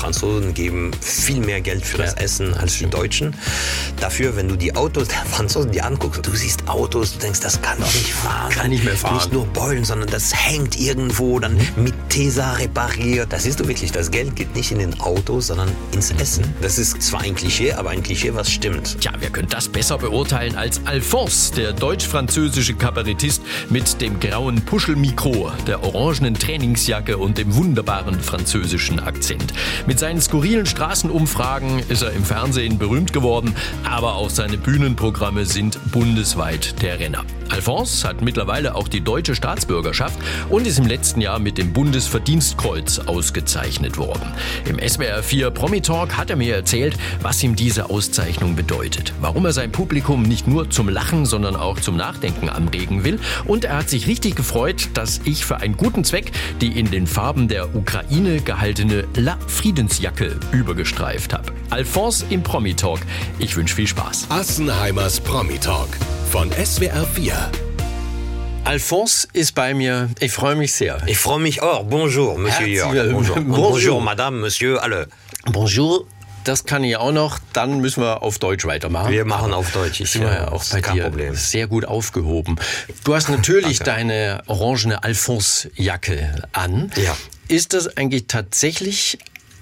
Franzosen geben viel mehr Geld für das Essen als die Deutschen. Dafür, wenn du die Autos der Franzosen dir anguckst, du siehst Autos, du denkst, das kann doch nicht fahren. Kann nicht mehr fahren. Nicht nur Beulen, sondern das hängt irgendwo, dann mit Tesa repariert. Das siehst du wirklich, das Geld geht nicht in den Autos, sondern ins Essen. Das ist zwar ein Klischee, aber ein Klischee, was stimmt. Tja, wer könnte das besser beurteilen als Alphonse, der deutsch-französische Kabarettist mit dem grauen Puschelmikro, der orangenen Trainingsjacke und dem wunderbaren französischen Akzent. Mit seinen skurrilen Straßenumfragen ist er im Fernsehen berühmt geworden, aber auch seine Bühnenprogramme sind bundesweit der Renner. Alphonse hat mittlerweile auch die deutsche Staatsbürgerschaft und ist im letzten Jahr mit dem Bundesverdienstkreuz ausgezeichnet worden. Im SWR 4 Promi Talk hat er mir erzählt, was ihm diese Auszeichnung bedeutet, warum er sein Publikum nicht nur zum Lachen, sondern auch zum Nachdenken anregen will und er hat sich richtig gefreut, dass ich für einen guten Zweck die in den Farben der Ukraine gehaltene La Friedensjacke übergestreift habe. Alphonse im Promi Talk. Ich wünsche viel Spaß. Assenheimers Promi Talk von SWR 4. Alphonse ist bei mir. Ich freue mich sehr. Ich freue mich auch. Bonjour, Monsieur Herzlich- Jörg. Bonjour. Bonjour. Bonjour, Madame, Monsieur, alle. Bonjour. Das kann ich auch noch. Dann müssen wir auf Deutsch weitermachen. Wir machen auf Deutsch. Ich, wir äh, ja auch bei kein dir Problem. sehr gut aufgehoben. Du hast natürlich deine orangene Alphonse-Jacke an. Ja. Ist das eigentlich tatsächlich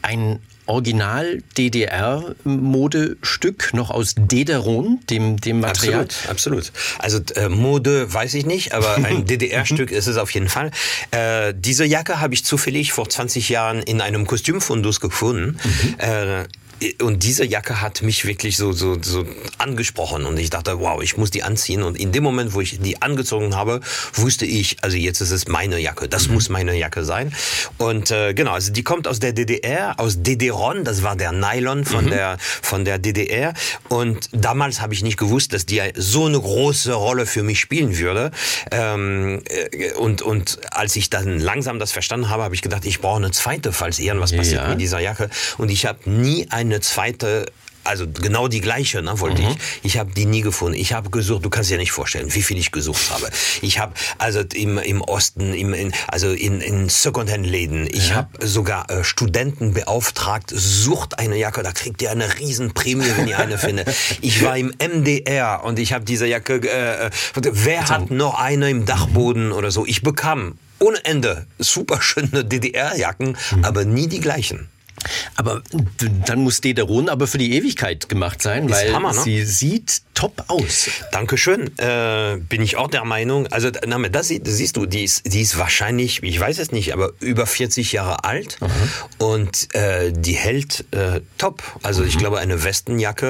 ein Original DDR-Modestück noch aus Dederon, dem, dem Material? Absolut, absolut. Also äh, Mode weiß ich nicht, aber ein DDR-Stück ist es auf jeden Fall. Äh, diese Jacke habe ich zufällig vor 20 Jahren in einem Kostümfundus gefunden. Äh, und diese Jacke hat mich wirklich so, so, so angesprochen und ich dachte, wow, ich muss die anziehen. Und in dem Moment, wo ich die angezogen habe, wusste ich, also jetzt ist es meine Jacke. Das muss meine Jacke sein. Und äh, genau, also die kommt aus der DDR, aus DDRon. Das war der Nylon von der von der DDR. Und damals habe ich nicht gewusst, dass die so eine große Rolle für mich spielen würde. Ähm, äh, und und als ich dann langsam das verstanden habe, habe ich gedacht, ich brauche eine zweite, falls irgendwas passiert Ja. mit dieser Jacke. Und ich habe nie eine zweite also genau die gleiche, ne, wollte ich. Ich habe die nie gefunden. Ich habe gesucht, du kannst dir nicht vorstellen, wie viel ich gesucht habe. Ich habe also im, im Osten, im, in, also in, in Secondhand-Läden, ich habe sogar äh, Studenten beauftragt, sucht eine Jacke, da kriegt ihr eine Riesenprämie, wenn ihr eine findet. Ich war im MDR und ich habe diese Jacke, äh, wer hat noch eine im Dachboden oder so? Ich bekam ohne Ende super schöne DDR-Jacken, aber nie die gleichen. Aber dann muss Dederon aber für die Ewigkeit gemacht sein, Ist weil Hammer, ne? sie sieht top aus. Dankeschön. Äh, bin ich auch der Meinung. Also, na, das, das siehst du, die ist, die ist wahrscheinlich, ich weiß es nicht, aber über 40 Jahre alt und äh, die hält äh, top. Also ich glaube, eine Westenjacke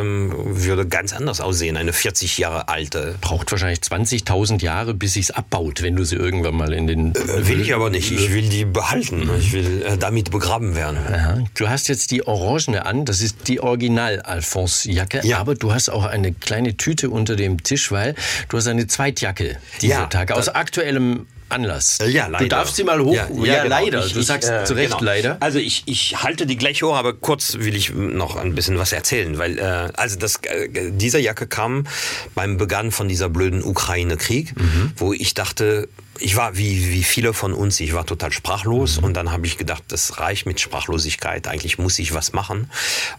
ähm, würde ganz anders aussehen. Eine 40 Jahre alte. Braucht wahrscheinlich 20.000 Jahre, bis sich's abbaut, wenn du sie irgendwann mal in den... Äh, will ich aber nicht. Ich will die behalten. Ich will äh, damit begraben werden. Aha. Du hast jetzt die Orangene an, das ist die Original-Alphonse-Jacke, Ja. aber du hast auch eine kleine Tüte unter dem Tisch, weil du hast eine Zweitjacke dieser Ja, Tage, aus aktuellem Anlass. Ja, leider. Du darfst sie mal hoch... Ja, genau. leider. Ich- du ich, sagst äh, zu Recht genau. leider. Also ich, ich halte die gleich hoch, aber kurz will ich noch ein bisschen was erzählen, weil äh, also das, äh, diese Jacke kam beim Beginn von dieser blöden Ukraine-Krieg, Mhm. wo ich dachte, ich war wie, wie viele von uns, ich war total sprachlos Mhm. und dann habe ich gedacht, das reicht mit Sprachlosigkeit, eigentlich muss ich was machen.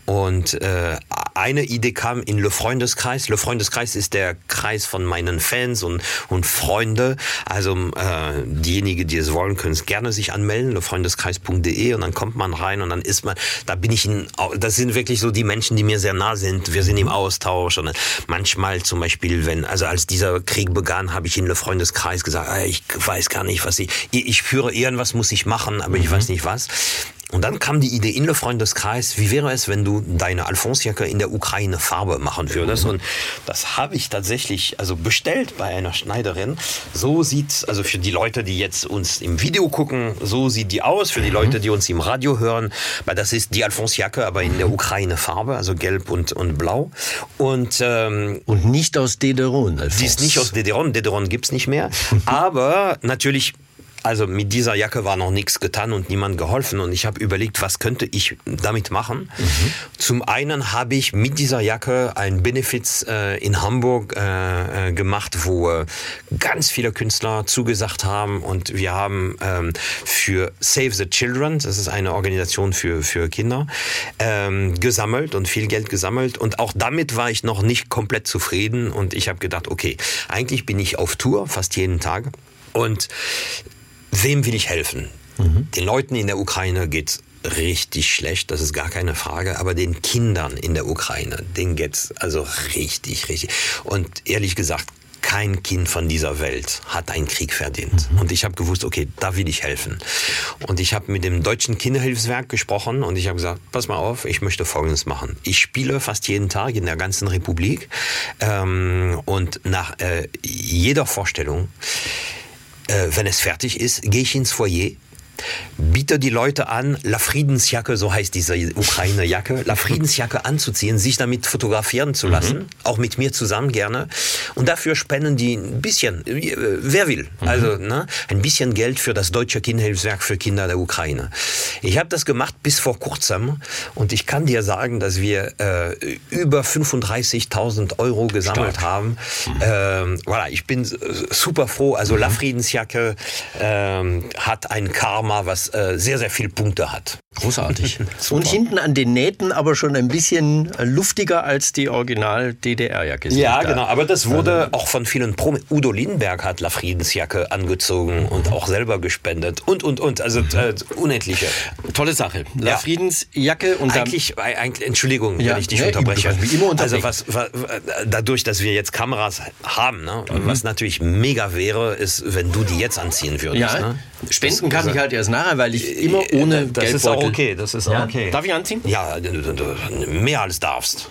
Und äh, eine Idee kam in Le Freundeskreis. Le Freundeskreis ist der Kreis von meinen Fans und, und Freunde. Also äh, diejenigen, die es wollen, können es gerne sich anmelden, lefreundeskreis.de und dann kommt man rein und dann ist man, da bin ich in, das sind wirklich so die Menschen, die mir sehr nah sind. Wir sind im Austausch und manchmal zum Beispiel, wenn, also als dieser Krieg begann, habe ich in Le Freundeskreis gesagt, ich weiß gar nicht, was ich, ich ich führe irgendwas muss ich machen, aber ich weiß nicht was. Und dann kam die Idee in der Freundeskreis, wie wäre es, wenn du deine Alphonsjacke in der Ukraine Farbe machen würdest? Und das habe ich tatsächlich also bestellt bei einer Schneiderin. So sieht also für die Leute, die jetzt uns im Video gucken, so sieht die aus. Für die Leute, die uns im Radio hören, weil das ist die Alphonsjacke, aber in der Ukraine Farbe, also gelb und, und blau. Und ähm, Und nicht aus Dederon, Alphonse. die ist nicht aus Dederon, Dederon gibt's nicht mehr. Aber natürlich also mit dieser Jacke war noch nichts getan und niemand geholfen. Und ich habe überlegt, was könnte ich damit machen. Mhm. Zum einen habe ich mit dieser Jacke ein Benefits äh, in Hamburg äh, äh, gemacht, wo äh, ganz viele Künstler zugesagt haben. Und wir haben ähm, für Save the Children, das ist eine Organisation für, für Kinder, ähm, gesammelt und viel Geld gesammelt. Und auch damit war ich noch nicht komplett zufrieden. Und ich habe gedacht, okay, eigentlich bin ich auf Tour fast jeden Tag. Und wem will ich helfen? Mhm. Den Leuten in der Ukraine geht's richtig schlecht, das ist gar keine Frage, aber den Kindern in der Ukraine, denen geht's also richtig, richtig. Und ehrlich gesagt, kein Kind von dieser Welt hat einen Krieg verdient. Mhm. Und ich habe gewusst, okay, da will ich helfen. Und ich habe mit dem deutschen Kinderhilfswerk gesprochen und ich habe gesagt, pass mal auf, ich möchte Folgendes machen. Ich spiele fast jeden Tag in der ganzen Republik ähm, und nach äh, jeder Vorstellung, wenn es fertig ist, gehe ich ins Foyer biete die Leute an, La Friedensjacke, so heißt diese Ukraine-Jacke, La Friedensjacke anzuziehen, sich damit fotografieren zu lassen, mhm. auch mit mir zusammen gerne. Und dafür spenden die ein bisschen, äh, wer will, mhm. also ne, ein bisschen Geld für das Deutsche Kinderhilfswerk für Kinder der Ukraine. Ich habe das gemacht bis vor kurzem und ich kann dir sagen, dass wir äh, über 35.000 Euro gesammelt Stark. haben. Mhm. Ähm, voilà, ich bin super froh. Also La mhm. Friedensjacke ähm, hat ein Karma Karma, was äh, sehr, sehr viele Punkte hat. Großartig. Und hinten an den Nähten aber schon ein bisschen luftiger als die Original-DDR-Jacke. Ja, genau. Aber das wurde also, auch von vielen Pro Udo Lindenberg hat La Friedensjacke angezogen und auch selber gespendet und, und, und. Also äh, unendliche. Tolle Sache. La ja. Friedensjacke und eigentlich, dann, eigentlich, Entschuldigung, ja, wenn ich dich nee, unterbreche. Wie immer also was, was, dadurch, dass wir jetzt Kameras haben, ne, mhm. was natürlich mega wäre, ist, wenn du die jetzt anziehen würdest. Ja, ne? Spenden kann ich halt erst nachher, weil ich immer ohne das Geldbeutel... auch okay, das ist ja? okay. Darf ich anziehen? Ja, mehr als darfst.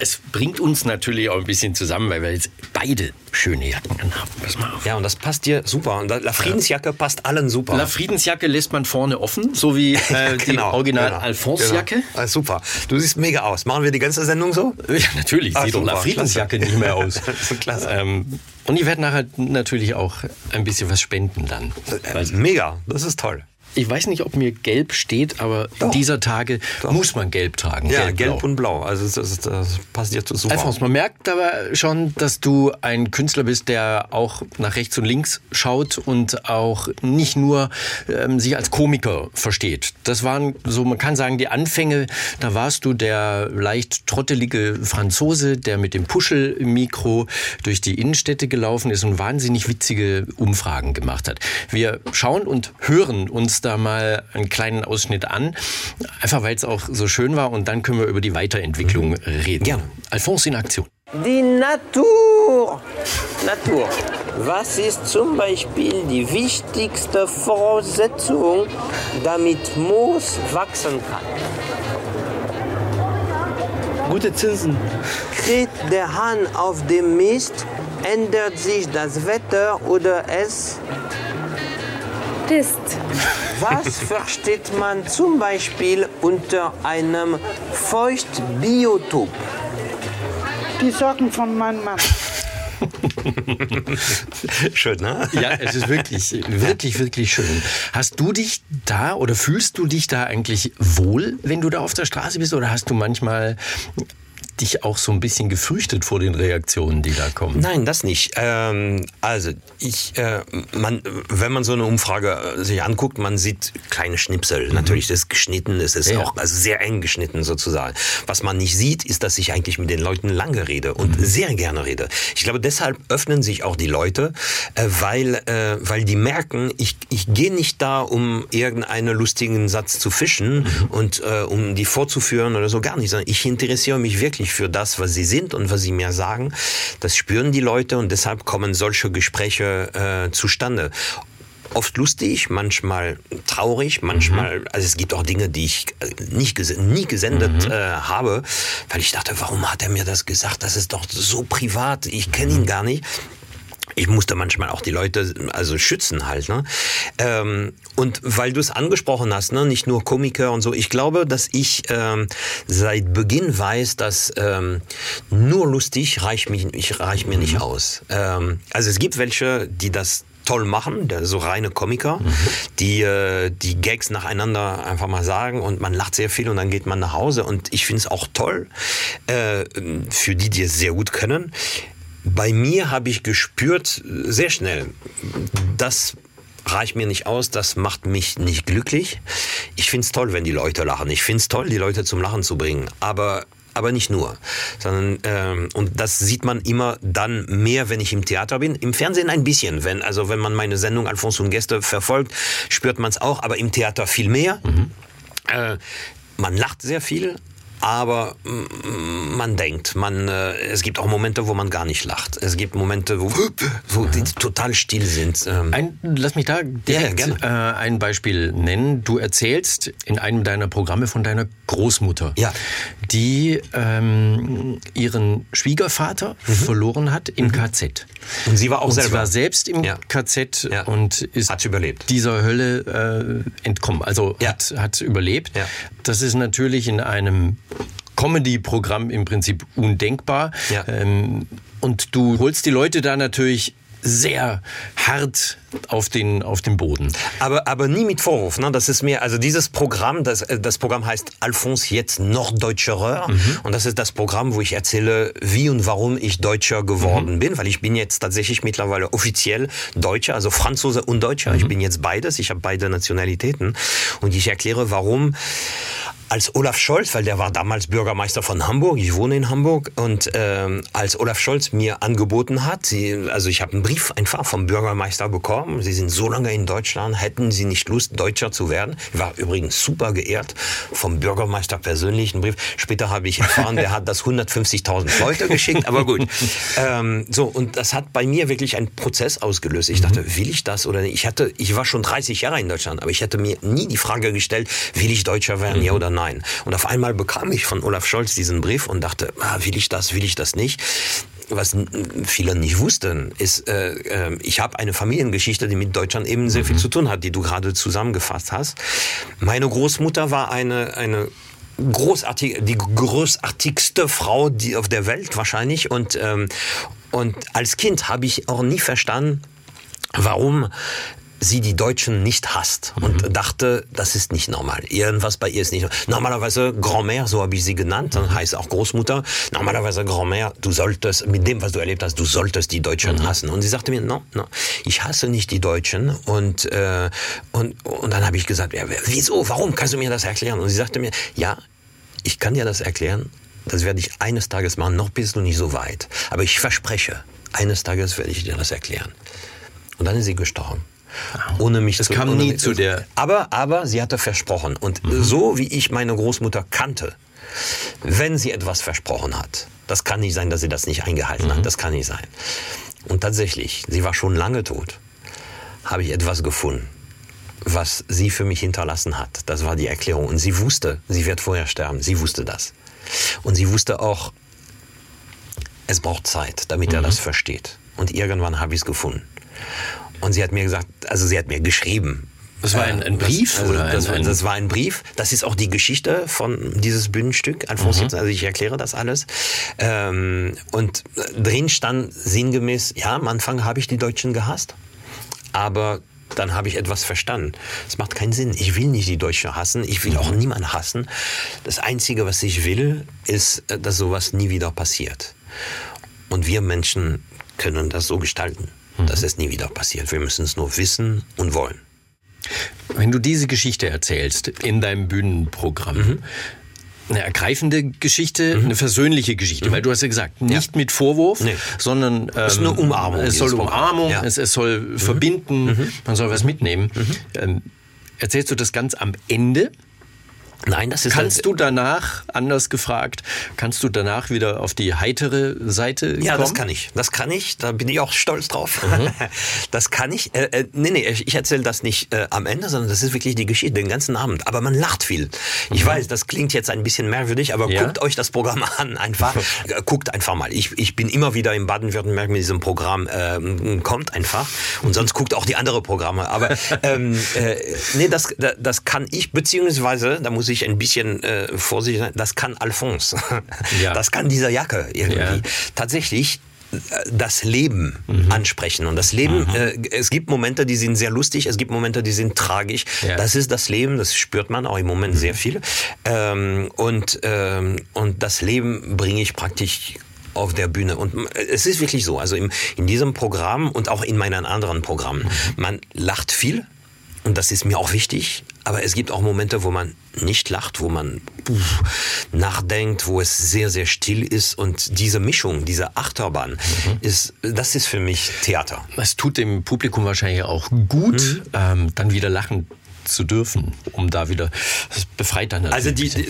Es bringt uns natürlich auch ein bisschen zusammen, weil wir jetzt beide schöne Jacken anhaben. Pass mal auf. Ja, und das passt dir super. Und La Friedensjacke ja. passt allen super. La Friedensjacke lässt man vorne offen, so wie äh, ja, genau, die Original genau, Alphonse-Jacke. Genau. Ah, super. Du siehst mega aus. Machen wir die ganze Sendung so? Ja, natürlich. Ah, Sieht doch La Friedensjacke nicht mehr aus. Klasse. Ähm, und ich werde nachher natürlich auch ein bisschen was spenden dann. Äh, mega. Das ist toll. Ich weiß nicht, ob mir gelb steht, aber Doch. dieser Tage Doch. muss man gelb tragen. Ja, gelb, gelb und blau. Also das, das passt jetzt super. Alphonse, man merkt aber schon, dass du ein Künstler bist, der auch nach rechts und links schaut und auch nicht nur ähm, sich als Komiker versteht. Das waren so, man kann sagen, die Anfänge. Da warst du der leicht trottelige Franzose, der mit dem Puschelmikro durch die Innenstädte gelaufen ist und wahnsinnig witzige Umfragen gemacht hat. Wir schauen und hören uns da mal einen kleinen Ausschnitt an, einfach weil es auch so schön war und dann können wir über die Weiterentwicklung reden. Ja. Alphonse in Aktion. Die Natur. Natur. Was ist zum Beispiel die wichtigste Voraussetzung, damit Moos wachsen kann? Gute Zinsen. Kriegt der Hahn auf dem Mist, ändert sich das Wetter oder es ist. Was versteht man zum Beispiel unter einem Feuchtbiotop? Die Sorgen von meinem Mann. schön, ne? Ja, es ist wirklich, wirklich, wirklich schön. Hast du dich da oder fühlst du dich da eigentlich wohl, wenn du da auf der Straße bist? Oder hast du manchmal dich auch so ein bisschen gefürchtet vor den Reaktionen, die da kommen? Nein, das nicht. Ähm, also ich, äh, man, wenn man so eine Umfrage äh, sich anguckt, man sieht kleine Schnipsel. Mhm. Natürlich, das ist geschnitten, es ist ja. auch also sehr eng geschnitten sozusagen. Was man nicht sieht, ist, dass ich eigentlich mit den Leuten lange rede und mhm. sehr gerne rede. Ich glaube, deshalb öffnen sich auch die Leute, äh, weil, äh, weil die merken, ich, ich gehe nicht da, um irgendeinen lustigen Satz zu fischen mhm. und äh, um die vorzuführen oder so gar nicht, sondern ich interessiere mich wirklich wirklich für das, was sie sind und was sie mir sagen. Das spüren die Leute und deshalb kommen solche Gespräche äh, zustande oft lustig, manchmal traurig, manchmal, mhm. also es gibt auch Dinge, die ich äh, nicht nie gesendet mhm. äh, habe, weil ich dachte, warum hat er mir das gesagt? Das ist doch so privat, ich kenne ihn gar nicht ich musste manchmal auch die Leute also schützen halt. Ne? Ähm, und weil du es angesprochen hast, ne, nicht nur Komiker und so, ich glaube, dass ich ähm, seit Beginn weiß, dass ähm, nur lustig reicht, mich, ich, reicht mir nicht mhm. aus. Ähm, also es gibt welche, die das toll machen, so reine Komiker, mhm. die äh, die Gags nacheinander einfach mal sagen und man lacht sehr viel und dann geht man nach Hause und ich finde es auch toll äh, für die, die es sehr gut können. Bei mir habe ich gespürt sehr schnell, dass reicht mir nicht aus, das macht mich nicht glücklich. Ich find's toll, wenn die Leute lachen. Ich find's toll, die Leute zum Lachen zu bringen. Aber aber nicht nur, sondern ähm, und das sieht man immer dann mehr, wenn ich im Theater bin. Im Fernsehen ein bisschen, wenn also wenn man meine Sendung Alphonse und Gäste verfolgt, spürt man es auch, aber im Theater viel mehr. Mhm. Äh, man lacht sehr viel, aber man denkt, man, äh, es gibt auch Momente, wo man gar nicht lacht. Es gibt Momente, wo, wo die total still sind. Ähm. Ein, lass mich da direkt ja, äh, ein Beispiel nennen. Du erzählst in einem deiner Programme von deiner Großmutter, ja. Die ähm, ihren Schwiegervater mhm. verloren hat im mhm. KZ. Und sie war auch und selber. Sie war selbst im ja. KZ ja. und ist hat überlebt. dieser Hölle äh, entkommen. Also hat, hat überlebt. Das ist natürlich in einem Comedy-Programm im Prinzip undenkbar. Ja. Ähm, und du holst die Leute da natürlich sehr hart auf den, auf den Boden. Aber, aber nie mit Vorwurf. Ne? Das ist mir, also dieses Programm, das, das Programm heißt Alphonse jetzt Norddeutscher. Mhm. Und das ist das Programm, wo ich erzähle, wie und warum ich Deutscher geworden mhm. bin, weil ich bin jetzt tatsächlich mittlerweile offiziell Deutscher, also Franzose und Deutscher. Mhm. Ich bin jetzt beides, ich habe beide Nationalitäten. Und ich erkläre, warum als Olaf Scholz, weil der war damals Bürgermeister von Hamburg, ich wohne in Hamburg, und ähm, als Olaf Scholz mir angeboten hat, sie, also ich habe einen Brief einfach vom Bürgermeister bekommen, Sie sind so lange in Deutschland, hätten Sie nicht Lust, Deutscher zu werden? Ich war übrigens super geehrt vom Bürgermeister persönlich, einen Brief. Später habe ich erfahren, der hat das 150.000 Leute geschickt, aber gut. Ähm, so, und das hat bei mir wirklich einen Prozess ausgelöst. Ich dachte, will ich das oder nicht? Ich hatte, ich war schon 30 Jahre in Deutschland, aber ich hätte mir nie die Frage gestellt, will ich Deutscher werden, ja oder nein? nein. Und auf einmal bekam ich von Olaf Scholz diesen Brief und dachte, ah, will ich das, will ich das nicht? Was viele nicht wussten, ist, äh, äh, ich habe eine Familiengeschichte, die mit Deutschland eben sehr viel mhm. zu tun hat, die du gerade zusammengefasst hast. Meine Großmutter war eine, eine großartige, die großartigste Frau die auf der Welt wahrscheinlich. Und, ähm, und als Kind habe ich auch nie verstanden, warum sie die Deutschen nicht hasst und mhm. dachte, das ist nicht normal. Irgendwas bei ihr ist nicht normal. Normalerweise Grand-Mère, so habe ich sie genannt, dann heißt auch Großmutter. Normalerweise Grand-Mère, du solltest, mit dem, was du erlebt hast, du solltest die Deutschen mhm. hassen. Und sie sagte mir, no, no, ich hasse nicht die Deutschen. Und, äh, und, und dann habe ich gesagt, ja, wieso, warum kannst du mir das erklären? Und sie sagte mir, ja, ich kann dir das erklären, das werde ich eines Tages machen, noch bist du nicht so weit. Aber ich verspreche, eines Tages werde ich dir das erklären. Und dann ist sie gestorben ohne mich das zu, kam nie zu der. Aber, aber sie hatte versprochen. Und mhm. so wie ich meine Großmutter kannte, wenn sie etwas versprochen hat, das kann nicht sein, dass sie das nicht eingehalten mhm. hat. Das kann nicht sein. Und tatsächlich, sie war schon lange tot, habe ich etwas gefunden, was sie für mich hinterlassen hat. Das war die Erklärung. Und sie wusste, sie wird vorher sterben. Sie wusste das. Und sie wusste auch, es braucht Zeit, damit mhm. er das versteht. Und irgendwann habe ich es gefunden. Und sie hat mir gesagt, also sie hat mir geschrieben, das war ein, ein Brief? Das, also oder das, ein, das, war ein Brief. Das ist auch die Geschichte von dieses Bühnenstück. Mhm. also ich erkläre das alles. Ähm, und drin stand sinngemäß, ja, am Anfang habe ich die Deutschen gehasst, aber dann habe ich etwas verstanden. Es macht keinen Sinn. Ich will nicht die Deutschen hassen. Ich will auch mhm. niemanden hassen. Das Einzige, was ich will, ist, dass sowas nie wieder passiert. Und wir Menschen können das so gestalten mhm. dass es nie wieder passiert. Wir müssen es nur wissen und wollen. Wenn du diese Geschichte erzählst in deinem Bühnenprogramm, mhm. eine ergreifende Geschichte, mhm. eine versöhnliche Geschichte, mhm. weil du hast ja gesagt, nicht ja. mit Vorwurf, nee. sondern ähm, es ist eine Umarmung. Es soll Umarmung, ja. es, es, soll mhm. verbinden, mhm. man soll was mitnehmen. Mhm. Ähm, erzählst du das ganz am Ende? Nein, das ist Kannst du danach, anders gefragt, kannst du danach wieder auf die heitere Seite Ja, kommen? das kann ich. Das kann ich. Da bin ich auch stolz drauf. Mhm. Das kann ich. Äh, äh, nee, nee, ich erzähle das nicht äh, am Ende, sondern das ist wirklich die Geschichte, den ganzen Abend. Aber man lacht viel. Ich mhm. weiß, das klingt jetzt ein bisschen merkwürdig, aber ja? guckt euch das Programm an. Einfach. guckt einfach mal. Ich, ich bin immer wieder in Baden-Württemberg mit diesem Programm. Ähm, kommt einfach. Und sonst guckt auch die andere Programme. Aber ähm, äh, nee, das, das kann ich, beziehungsweise, da muss ich ich ein bisschen äh, vorsichtig sein, das kann Alphonse. Ja. Das kann dieser Jacke irgendwie. Ja. Tatsächlich das Leben mhm. ansprechen. Und das Leben, mhm. äh, es gibt Momente, die sind sehr lustig, es gibt Momente, die sind tragisch. Ja. Das ist das Leben, das spürt man auch im Moment mhm. sehr viel. Ähm, und, ähm, und das Leben bringe ich praktisch auf der Bühne. Und es ist wirklich so, also im, in diesem Programm und auch in meinen anderen Programmen, mhm. man lacht viel, und das ist mir auch wichtig. Aber es gibt auch Momente, wo man nicht lacht, wo man puh, nachdenkt, wo es sehr, sehr still ist. Und diese Mischung, diese Achterbahn, mhm. ist, das ist für mich Theater. Es tut dem Publikum wahrscheinlich auch gut, mhm. ähm, dann wieder lachen zu dürfen, um da wieder das befreit dann. Also die, die,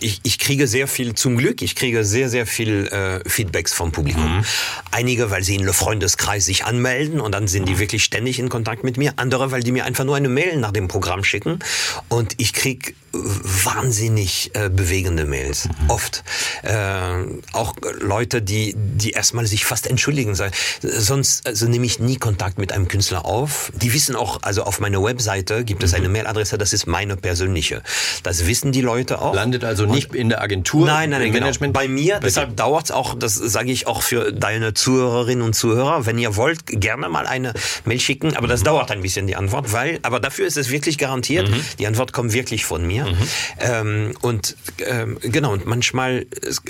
ich, ich kriege sehr viel zum Glück, ich kriege sehr sehr viel äh, Feedbacks vom Publikum. Mhm. Einige, weil sie in Le Freundeskreis sich anmelden und dann sind die mhm. wirklich ständig in Kontakt mit mir. Andere, weil die mir einfach nur eine Mail nach dem Programm schicken und ich krieg wahnsinnig äh, bewegende Mails. Mhm. Oft. Äh, auch Leute, die, die erstmal sich fast entschuldigen. Sagen. Sonst also nehme ich nie Kontakt mit einem Künstler auf. Die wissen auch, also auf meiner Webseite gibt es eine mhm. Mailadresse, das ist meine persönliche. Das wissen die Leute auch. Landet also nicht Und, in der Agentur? Nein, nein, nein genau. Management? Bei mir, bei deshalb dauert es auch, das sage ich auch für deine Zuhörerinnen und Zuhörer, wenn ihr wollt, gerne mal eine Mail schicken, aber das mhm. dauert ein bisschen die Antwort, weil, aber dafür ist es wirklich garantiert, mhm. die Antwort kommt wirklich von mir. Mhm. Ähm, und ähm, genau, und manchmal,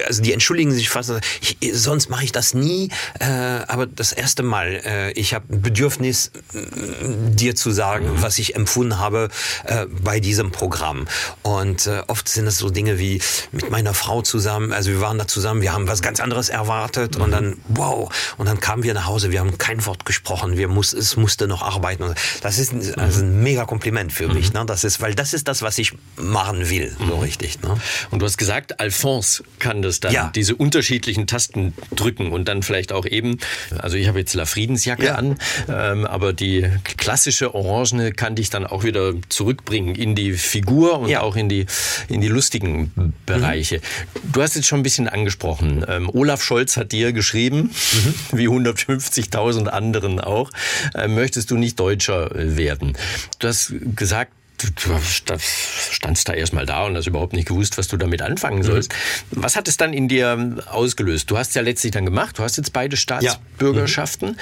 also die entschuldigen sich fast, ich, sonst mache ich das nie, äh, aber das erste Mal, äh, ich habe ein Bedürfnis, dir zu sagen, mhm. was ich empfunden habe äh, bei diesem Programm. Und äh, oft sind es so Dinge wie mit meiner Frau zusammen, also wir waren da zusammen, wir haben was ganz anderes erwartet mhm. und dann, wow, und dann kamen wir nach Hause, wir haben kein Wort gesprochen, wir muss, es musste noch arbeiten. Das ist ein, also ein mega Kompliment für mich, mhm. ne? Das ist, weil das ist das, was ich machen will, so mhm. richtig. Ne? Und du hast gesagt, Alphonse kann das dann, ja. diese unterschiedlichen Tasten drücken und dann vielleicht auch eben, also ich habe jetzt La Friedensjacke ja. an, ähm, aber die klassische Orangene kann dich dann auch wieder zurückbringen in die Figur und ja. auch in die, in die lustigen Bereiche. Mhm. Du hast jetzt schon ein bisschen angesprochen, ähm, Olaf Scholz hat dir geschrieben, mhm. wie 150.000 anderen auch, äh, möchtest du nicht Deutscher werden. Du hast gesagt, du standst da erstmal da und hast überhaupt nicht gewusst, was du damit anfangen sollst. Mhm. Was hat es dann in dir ausgelöst? Du hast ja letztlich dann gemacht, du hast jetzt beide Staatsbürgerschaften.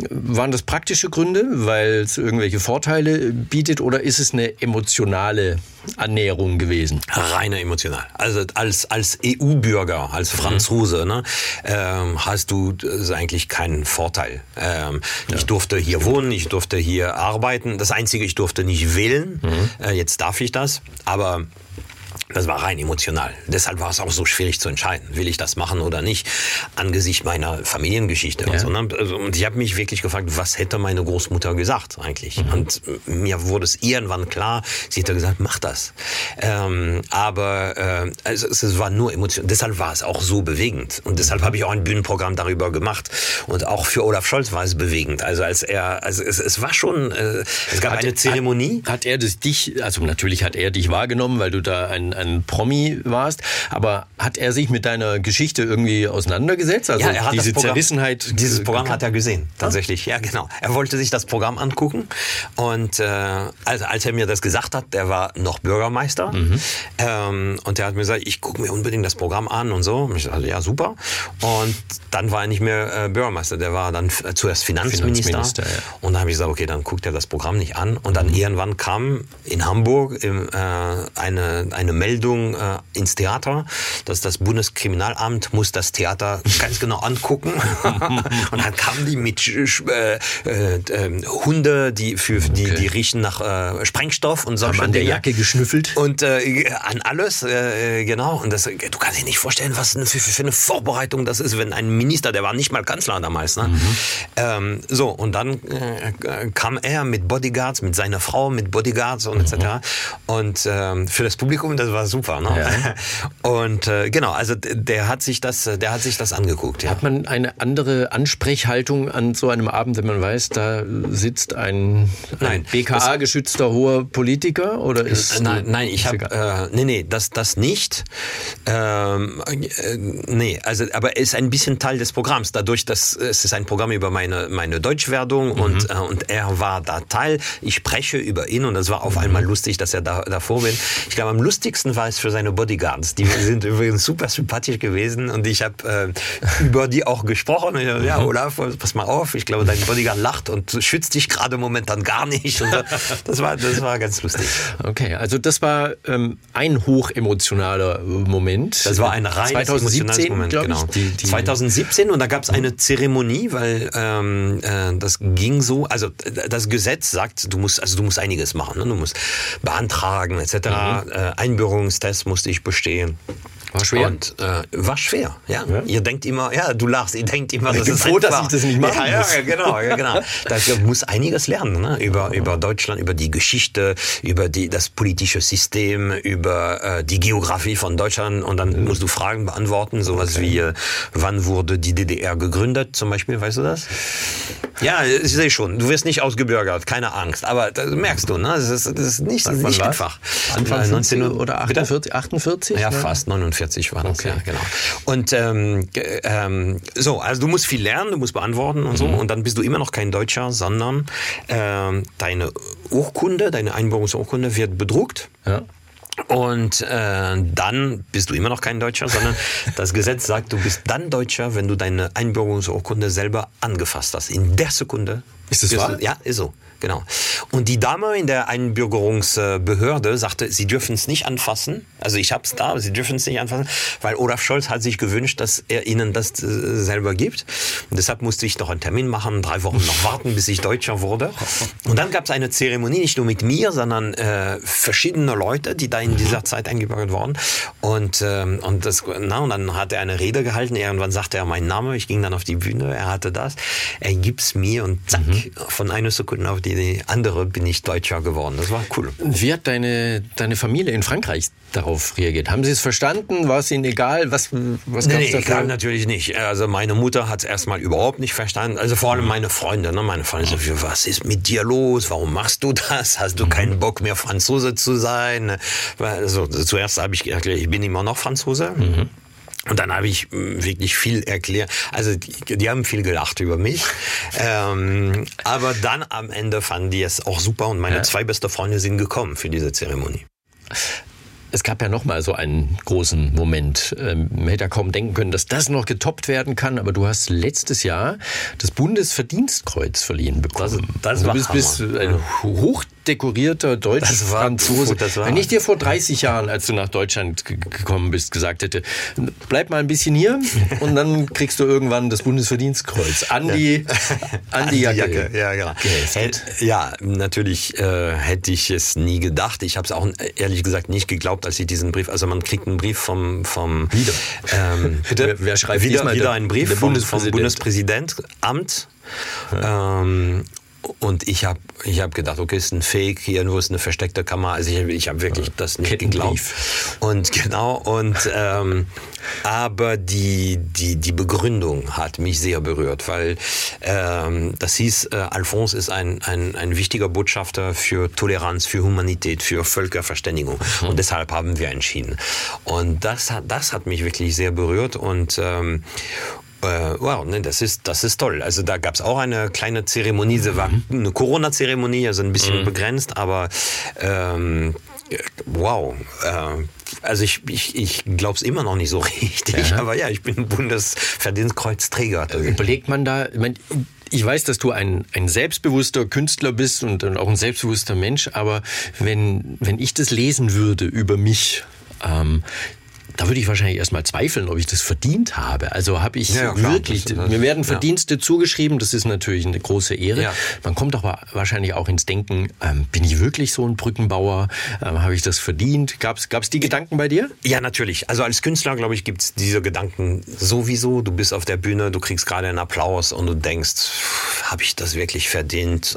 Ja. Mhm. Waren das praktische Gründe, weil es irgendwelche Vorteile bietet oder ist es eine emotionale Annäherung gewesen? Reine emotional. Also als, als EU-Bürger, als. Franzose, mhm. ne, ähm, hast du eigentlich keinen Vorteil. Ähm, ja. Ich durfte hier wohnen, ich durfte hier arbeiten. Das Einzige, ich durfte nicht wählen. Mhm. Äh, jetzt darf ich das. Aber das war rein emotional. Deshalb war es auch so schwierig zu entscheiden, will ich das machen oder nicht, angesichts meiner Familiengeschichte. Ja. Und, so, ne? Also, und ich habe mich wirklich gefragt, was hätte meine Großmutter gesagt eigentlich? Mhm. Und mir wurde es irgendwann klar, sie hätte gesagt, mach das. Ähm, aber äh, also, es war nur emotional. Deshalb war es auch so bewegend. Und deshalb habe ich auch ein Bühnenprogramm darüber gemacht. Und auch für Olaf Scholz war es bewegend. Also als er, also es, es war schon, äh, es gab hat, eine Zeremonie. Hat, hat er das dich, also natürlich hat er dich wahrgenommen, weil du da ein ein Promi warst. Aber hat er sich mit deiner Geschichte irgendwie auseinandergesetzt? Also ja, er hat diese Programm, Zerrissenheit. Dieses Programm hat er gesehen, tatsächlich. Ja, genau. Er wollte sich das Programm angucken. Und äh, also, als er mir das gesagt hat, der war noch Bürgermeister. Mhm. Ähm, und der hat mir gesagt, ich gucke mir unbedingt das Programm an und so. Und ich dachte, ja, super. Und dann war er nicht mehr äh, Bürgermeister. Der war dann zuerst Finanzminister. Finanzminister ja. Und dann habe ich gesagt, okay, dann guckt er das Programm nicht an. Und dann mhm. irgendwann kam in Hamburg im, äh, eine, eine Meldung, Meldung äh, ins Theater, dass das Bundeskriminalamt muss das Theater ganz genau angucken. und dann kamen die mit äh, äh, äh, Hunde, die für die, okay. die riechen nach äh, Sprengstoff und so. Haben an der Jacke geschnüffelt? Und äh, an alles, äh, genau. Und das, du kannst dir nicht vorstellen, was für, für, eine Vorbereitung das ist, wenn ein Minister, der war nicht mal Kanzler damals, ne? Mhm. Ähm, so, und dann äh, kam er mit Bodyguards, mit seiner Frau, mit Bodyguards und mhm. etc. Und ähm, für das Publikum, das war war super. Ne? Ja. Und äh, genau, also der hat sich das, der hat sich das angeguckt. Ja. Hat man eine andere Ansprechhaltung an so einem Abend, wenn man weiß, da sitzt ein, ein BKA-geschützter hoher Politiker oder ist nein, nein, ich habe äh, nee, nee, das das nicht. Ähm, äh, nee, also aber er ist ein bisschen Teil des Programms, dadurch, dass es ist ein Programm über meine meine Deutschwerdung mhm. und äh, und er war da Teil. Ich spreche über ihn und das war auf mhm. einmal lustig, dass er da davor bin. Ich glaube, am lustigsten besten war es für seine Bodyguards. Die sind übrigens super sympathisch gewesen und ich habe äh, über die auch gesprochen. Dachte, ja, Olaf, pass mal auf, ich glaube, dein Bodyguard lacht und schützt dich gerade momentan gar nicht. Und so. das, war, das war ganz lustig. Okay, also das war ähm, ein hochemotionaler Moment. Das war ein rein 2017, Moment, ich, genau. die- die- 2017 und da gab es eine Zeremonie, weil ähm, äh, das ging so, also das Gesetz sagt, du musst, also du musst einiges machen, ne? du musst beantragen etc. Mhm. Äh, Einbürgerungstest musste ich bestehen. War schwer? Und äh, war schwer, ja. Ihr denkt immer, ja, du lachst, ihr denkt immer, Ich das bin ist froh, dass einfach. ich das nicht machen ja, ja, ja, genau, ja, genau. Da muss einiges lernen, ne? über, über Deutschland, über die Geschichte, über die, das politische System, über äh, die Geografie von Deutschland und dann musst du Fragen beantworten, sowas wie, äh, wann wurde die DDR gegründet, zum Beispiel, weißt du das? Ja, ich sehe schon, du wirst nicht ausgebürgert, keine Angst, aber das merkst du, ne? das, ist, das ist nicht, Wann nicht einfach. Anfang Äh, 19 19 oder Bitte? 48? 48 Ja, ne? fast 49 war das, Okay. ja, genau. Und ähm, ähm, so, also du musst viel lernen, du musst beantworten und so, und dann bist du immer noch kein Deutscher, sondern ähm, deine Urkunde, deine Einbürgerungsurkunde wird bedruckt. Ja. Und äh, dann bist du immer noch kein Deutscher, sondern das Gesetz sagt, du bist dann Deutscher, wenn du deine Einbürgerungsurkunde selber angefasst hast. In der Sekunde. Ist das wahr? Ja, ist so. Genau. Und die Dame in der Einbürgerungsbehörde sagte, sie dürfen es nicht anfassen. Also ich habe es da, aber sie dürfen es nicht anfassen, weil Olaf Scholz hat sich gewünscht, dass er ihnen das äh, selber gibt. Und deshalb musste ich noch einen Termin machen, drei Wochen noch warten, bis ich Deutscher wurde. Und dann gab es eine Zeremonie, nicht nur mit mir, sondern äh, verschiedene Leute, die da in dieser Zeit eingebürgert wurden. Und, ähm, und, das, na, und dann hat er eine Rede gehalten. Irgendwann sagte er meinen Namen. Ich ging dann auf die Bühne. Er hatte das. Er gibt's mir und zack, von einer Sekunde auf die andere bin ich Deutscher geworden. Das war cool. Wie hat deine, deine Familie in Frankreich darauf reagiert? Haben sie es verstanden? War es ihnen egal? Was, was Nee, nee, egal, natürlich nicht. Also meine Mutter hat es erstmal überhaupt nicht verstanden. Also vor allem meine Freunde. Ne? Meine Freunde so, was ist mit dir los? Warum machst du das? Hast du keinen Bock mehr Franzose zu sein? Also zuerst habe ich gedacht, ich bin immer noch Franzose. Und dann habe ich mh, wirklich viel erklärt. Also die, die haben viel gelacht über mich. ähm, aber dann am Ende fanden die es auch super und meine zwei beste Freunde sind gekommen für diese Zeremonie. Es gab ja noch mal so einen großen Moment. Ähm, Man hätte ja kaum denken können, dass das noch getoppt werden kann, aber du hast letztes Jahr das Bundesverdienstkreuz verliehen bekommen. Das- das du war bist, bist ein hochdekorierter War- Deutsch-Franzose. Wenn ich dir vor 30 Jahren, als du nach Deutschland ge- gekommen bist, gesagt hätte, bleib mal ein bisschen hier und dann kriegst du irgendwann das Bundesverdienstkreuz an die, an die Jacke. Ja, genau. Geheftet. Hätt- Ja, natürlich äh, hätte ich es nie gedacht. Ich habe es auch ehrlich gesagt nicht geglaubt, als ich diesen Brief. Also man kriegt einen Brief vom vom Wieder. Ähm, bitte? Wer- wer schreibt wieder wieder Der- einen Brief vom, vom Bundespräsidentamt. Ähm, und ich habe ich hab gedacht, okay, ist ein Fake, hier irgendwo ist eine versteckte Kamera. Also ich, ich habe wirklich das nicht geglaubt. Und genau, und ähm, aber die, die, die Begründung hat mich sehr berührt, weil ähm, das hieß, äh, Alphonse ist ein, ein, ein wichtiger Botschafter für Toleranz, für Humanität, für Völkerverständigung. Und deshalb haben wir entschieden. Und das hat, das hat mich wirklich sehr berührt und ähm, äh, wow, ne, das ist das ist toll. Also da gab es auch eine kleine Zeremonie, sie war eine Corona-Zeremonie, also ein bisschen begrenzt, aber ähm, äh, wow. Äh, also ich, ich, ich glaube es immer noch nicht so richtig, aber ja, ich bin Bundesverdienstkreuzträger. Überlegt man da, ich, mein, ich weiß, dass du ein, ein selbstbewusster Künstler bist und, und auch ein selbstbewusster Mensch, aber wenn, wenn ich das lesen würde über mich, ähm, da würde ich wahrscheinlich erstmal zweifeln, ob ich das verdient habe. Also habe ich Ja, ja, klar, wirklich, das- das- mir werden ja. Verdienste zugeschrieben, das ist natürlich eine große Ehre. Ja. Man kommt aber wahrscheinlich auch ins Denken, ähm, bin ich wirklich so ein Brückenbauer? Ähm, habe ich das verdient? Gab es die Gedanken bei dir? Ja, natürlich. Also als Künstler, glaube ich, gibt's diese Gedanken sowieso. Du bist auf der Bühne, du kriegst gerade einen Applaus und du denkst, habe ich das wirklich verdient?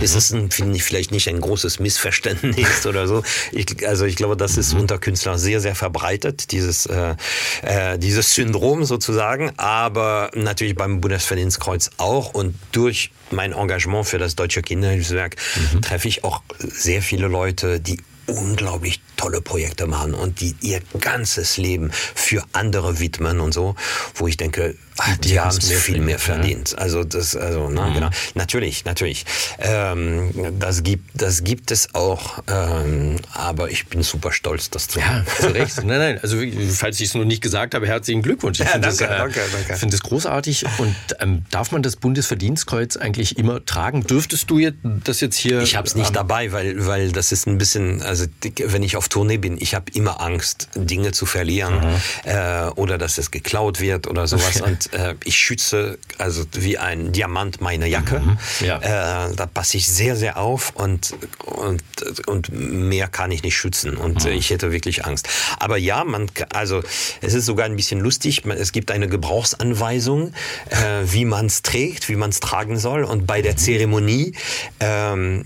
Ist es ein, finde ich, vielleicht nicht ein großes Missverständnis oder so? Ich, also ich glaube, das ist unter Künstlern sehr, sehr verbreitet, dieses, äh, äh, dieses Syndrom sozusagen. Aber natürlich beim Bundesverdienstkreuz auch. Und durch mein Engagement für das Deutsche Kinderhilfswerk treffe ich auch sehr viele Leute, die unglaublich tolle Projekte machen und die ihr ganzes Leben für andere widmen und so, wo ich denke, ach, die, haben es viel mehr verdient. Ja. Also das, also na, mhm. genau. Natürlich, natürlich. Ähm, das gibt, das gibt es auch, ähm, aber ich bin super stolz, das zu haben. Ja, zu Recht. nein, nein. Also falls ich es noch nicht gesagt habe, herzlichen Glückwunsch. Ich ja, finde das, äh, danke, danke. finde das großartig. Und ähm, darf man das Bundesverdienstkreuz eigentlich immer tragen? Dürftest du jetzt das jetzt hier? Ich habe es nicht ähm, dabei, weil, weil das ist ein bisschen, also wenn ich auf Tournee bin, ich habe immer Angst, Dinge zu verlieren äh, oder dass es geklaut wird oder sowas. Und äh, ich schütze also wie ein Diamant meine Jacke. Mhm. Ja. Äh, da passe ich sehr, sehr auf und, und, und mehr kann ich nicht schützen. Und mhm. ich hätte wirklich Angst. Aber ja, man, also es ist sogar ein bisschen lustig. Es gibt eine Gebrauchsanweisung, äh, wie man es trägt, wie man es tragen soll. Und bei der Zeremonie ähm,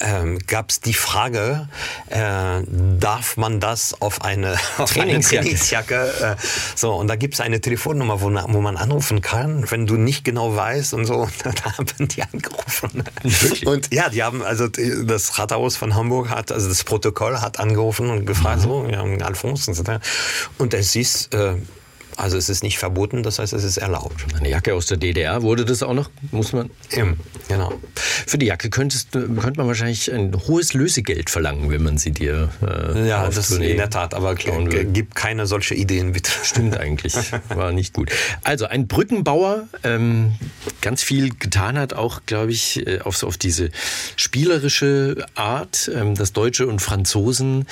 ähm, gab es die Frage, äh, darf man das auf eine, auf Trainingsjacke? Eine Trainingsjacke äh, so, und da gibt es eine Telefonnummer, wo, wo, man anrufen kann, wenn du nicht genau weißt und so. Da haben die angerufen. Wirklich? Und ja, die haben, also das Rathaus von Hamburg hat, also das Protokoll hat angerufen und gefragt, mhm. so, ja, Alphonse und so. Und es ist, äh, also es ist nicht verboten, das heißt, es ist erlaubt. Eine Jacke aus der DDR wurde das auch noch, muss man. Ja, genau. Für die Jacke könntest, könnte man wahrscheinlich ein hohes Lösegeld verlangen, wenn man sie dir. Äh, ja, das Tournee in der Tat, aber gibt keine solche Ideen, bitte. Stimmt eigentlich, war nicht gut. Also ein Brückenbauer, ähm, ganz viel getan hat, auch, glaube ich, äh, auf, auf diese spielerische Art, ähm, dass Deutsche und Franzosen